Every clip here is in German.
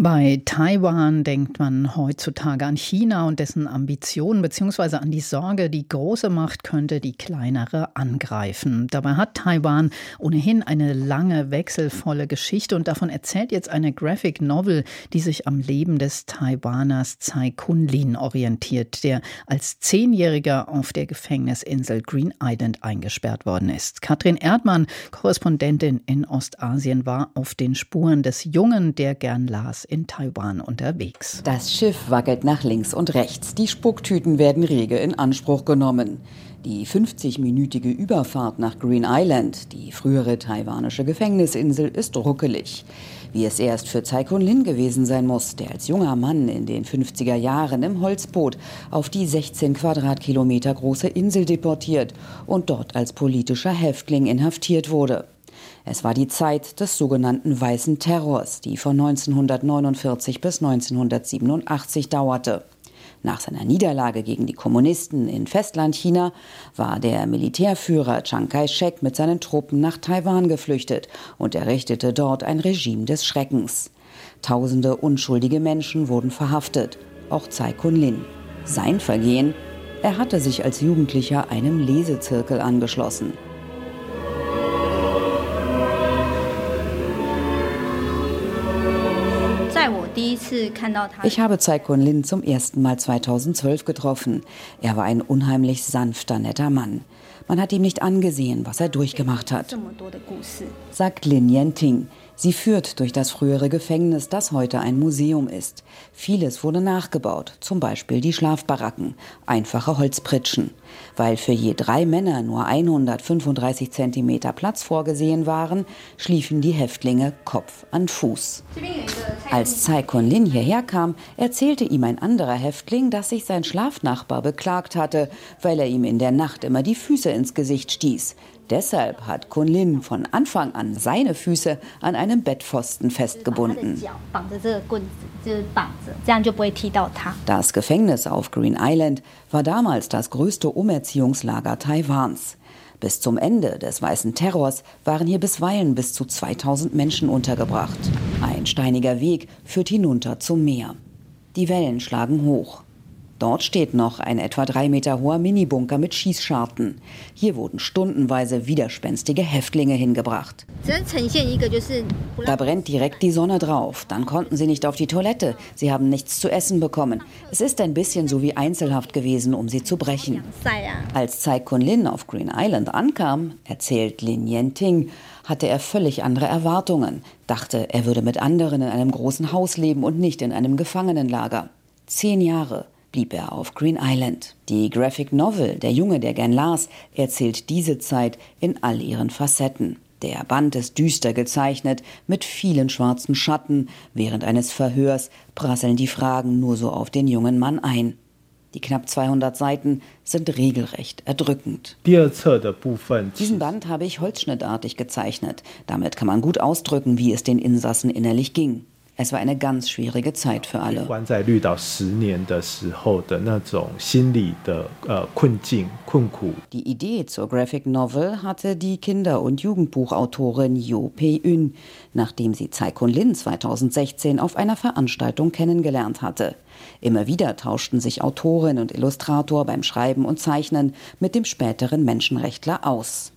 bei Taiwan denkt man heutzutage an China und dessen Ambitionen beziehungsweise an die Sorge, die große Macht könnte die kleinere angreifen. Dabei hat Taiwan ohnehin eine lange wechselvolle Geschichte und davon erzählt jetzt eine Graphic Novel, die sich am Leben des Taiwaners Tsai Kun-lin orientiert, der als Zehnjähriger auf der Gefängnisinsel Green Island eingesperrt worden ist. Katrin Erdmann, Korrespondentin in Ostasien, war auf den Spuren des Jungen, der gern las in Taiwan unterwegs. Das Schiff wackelt nach links und rechts. Die Spucktüten werden rege in Anspruch genommen. Die 50-minütige Überfahrt nach Green Island, die frühere taiwanische Gefängnisinsel, ist ruckelig. Wie es erst für Tsai Kun-lin gewesen sein muss, der als junger Mann in den 50er Jahren im Holzboot auf die 16 Quadratkilometer große Insel deportiert und dort als politischer Häftling inhaftiert wurde. Es war die Zeit des sogenannten Weißen Terrors, die von 1949 bis 1987 dauerte. Nach seiner Niederlage gegen die Kommunisten in Festlandchina war der Militärführer Chiang Kai-shek mit seinen Truppen nach Taiwan geflüchtet und errichtete dort ein Regime des Schreckens. Tausende unschuldige Menschen wurden verhaftet, auch Tsai Kun-lin. Sein Vergehen? Er hatte sich als Jugendlicher einem Lesezirkel angeschlossen. Ich habe Tsai Kun-lin zum ersten Mal 2012 getroffen. Er war ein unheimlich sanfter, netter Mann. Man hat ihm nicht angesehen, was er durchgemacht hat. Sagt Lin Yenting. Sie führt durch das frühere Gefängnis, das heute ein Museum ist. Vieles wurde nachgebaut, zum Beispiel die Schlafbaracken, einfache Holzpritschen. Weil für je drei Männer nur 135 Zentimeter Platz vorgesehen waren, schliefen die Häftlinge Kopf an Fuß. Als Tsai Kun-lin hierher kam, erzählte ihm ein anderer Häftling, dass sich sein Schlafnachbar beklagt hatte, weil er ihm in der Nacht immer die Füße ins Gesicht stieß. Deshalb hat Kunlin von Anfang an seine Füße an einem Bettpfosten festgebunden. Das Gefängnis auf Green Island war damals das größte Umerziehungslager Taiwans. Bis zum Ende des Weißen Terrors waren hier bisweilen bis zu 2000 Menschen untergebracht. Ein steiniger Weg führt hinunter zum Meer. Die Wellen schlagen hoch. Dort steht noch ein etwa drei Meter hoher Minibunker mit Schießscharten. Hier wurden stundenweise widerspenstige Häftlinge hingebracht. Da brennt direkt die Sonne drauf. Dann konnten sie nicht auf die Toilette. Sie haben nichts zu essen bekommen. Es ist ein bisschen so wie Einzelhaft gewesen, um sie zu brechen. Als Tsai Kun-lin auf Green Island ankam, erzählt Lin Yenting, hatte er völlig andere Erwartungen, dachte, er würde mit anderen in einem großen Haus leben und nicht in einem Gefangenenlager. Zehn Jahre blieb er auf Green Island. Die Graphic Novel Der Junge, der gern las, erzählt diese Zeit in all ihren Facetten. Der Band ist düster gezeichnet, mit vielen schwarzen Schatten. Während eines Verhörs prasseln die Fragen nur so auf den jungen Mann ein. Die knapp 200 Seiten sind regelrecht erdrückend. Diesen Band habe ich holzschnittartig gezeichnet. Damit kann man gut ausdrücken, wie es den Insassen innerlich ging. Es war eine ganz schwierige Zeit für alle. Die Idee zur Graphic Novel hatte die Kinder- und Jugendbuchautorin Jo Pei-Yun, nachdem sie Tsai Kun-lin 2016 auf einer Veranstaltung kennengelernt hatte. Immer wieder tauschten sich Autorin und Illustrator beim Schreiben und Zeichnen mit dem späteren Menschenrechtler aus.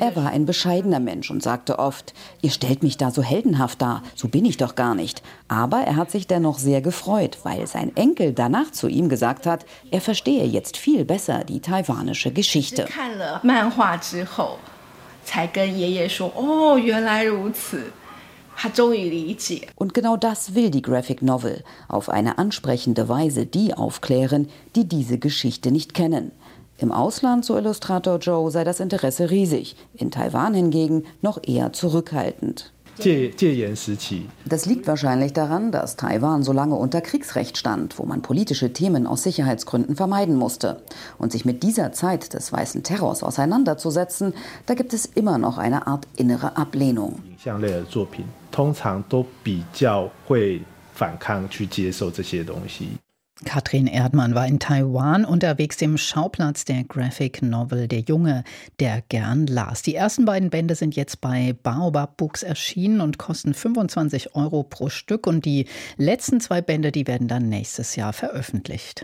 Er war ein bescheidener Mensch und sagte oft, ihr stellt mich da so heldenhaft dar, so bin ich doch gar nicht. Aber er hat sich dennoch sehr gefreut, weil sein Enkel danach zu ihm gesagt hat, er verstehe jetzt viel besser die taiwanische Geschichte. 才跟爷爷说：“哦，原来如此。” Und genau das will die Graphic Novel, auf eine ansprechende Weise die aufklären, die diese Geschichte nicht kennen. Im Ausland, so Illustrator Joe, sei das Interesse riesig, in Taiwan hingegen noch eher zurückhaltend. Das liegt wahrscheinlich daran, dass Taiwan so lange unter Kriegsrecht stand, wo man politische Themen aus Sicherheitsgründen vermeiden musste. Und sich mit dieser Zeit des weißen Terrors auseinanderzusetzen, da gibt es immer noch eine Art innere Ablehnung. 通常都比较会反抗去接受这些东西。 Katrin Erdmann war in Taiwan unterwegs, dem Schauplatz der Graphic Novel Der Junge, der gern las. Die ersten beiden Bände sind jetzt bei Baobab Books erschienen und kosten 25 Euro pro Stück. Und die letzten zwei Bände, die werden dann nächstes Jahr veröffentlicht.